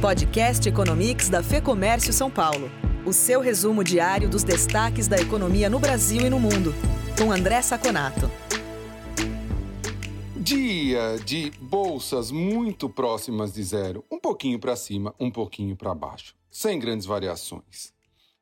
Podcast Economics da Fê Comércio São Paulo. O seu resumo diário dos destaques da economia no Brasil e no mundo. Com André Saconato. Dia de bolsas muito próximas de zero, um pouquinho para cima, um pouquinho para baixo, sem grandes variações.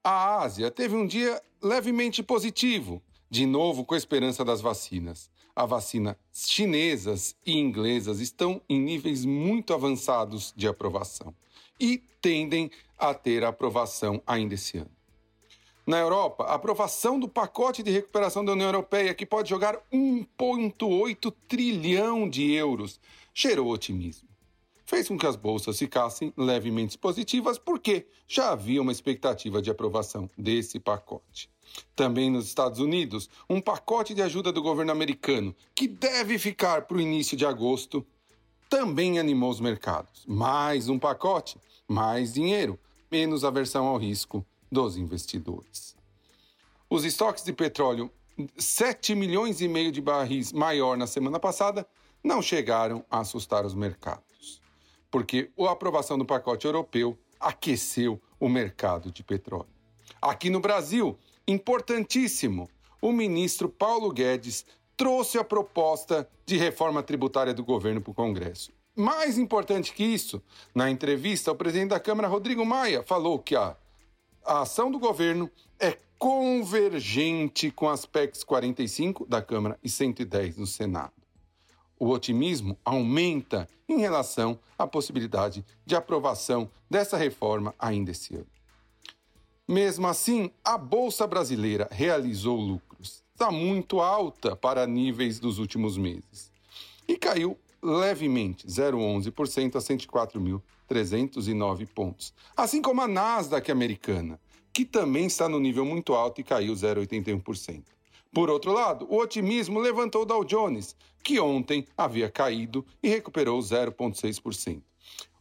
A Ásia teve um dia levemente positivo, de novo com a esperança das vacinas. A vacina chinesas e inglesas estão em níveis muito avançados de aprovação e tendem a ter aprovação ainda esse ano. Na Europa, a aprovação do pacote de recuperação da União Europeia, que pode jogar 1,8 trilhão de euros, gerou otimismo. Fez com que as bolsas ficassem levemente positivas, porque já havia uma expectativa de aprovação desse pacote. Também nos Estados Unidos, um pacote de ajuda do governo americano, que deve ficar para o início de agosto, também animou os mercados. Mais um pacote, mais dinheiro, menos aversão ao risco dos investidores. Os estoques de petróleo, 7 milhões e meio de barris maior na semana passada, não chegaram a assustar os mercados, porque a aprovação do pacote europeu aqueceu o mercado de petróleo. Aqui no Brasil, importantíssimo, o ministro Paulo Guedes trouxe a proposta de reforma tributária do governo para o Congresso. Mais importante que isso, na entrevista, o presidente da Câmara, Rodrigo Maia, falou que a a ação do governo é convergente com as PECs 45 da Câmara e 110 do Senado. O otimismo aumenta em relação à possibilidade de aprovação dessa reforma ainda esse ano. Mesmo assim, a Bolsa Brasileira realizou lucros. Está muito alta para níveis dos últimos meses. E caiu levemente, 0,11% a 104.309 pontos. Assim como a Nasdaq americana, que também está no nível muito alto e caiu 0,81%. Por outro lado, o otimismo levantou Dow Jones, que ontem havia caído e recuperou 0,6%.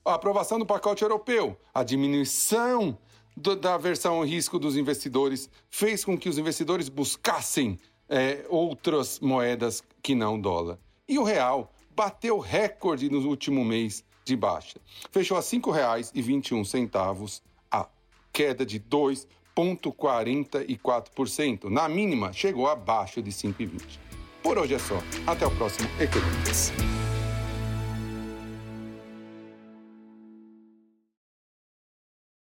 A aprovação do pacote europeu, a diminuição da aversão ao risco dos investidores, fez com que os investidores buscassem é, outras moedas que não dólar. E o real bateu recorde no último mês de baixa. Fechou a R$ 5,21, a queda de 2,44%. Na mínima, chegou abaixo de 5,20. Por hoje é só. Até o próximo Economics.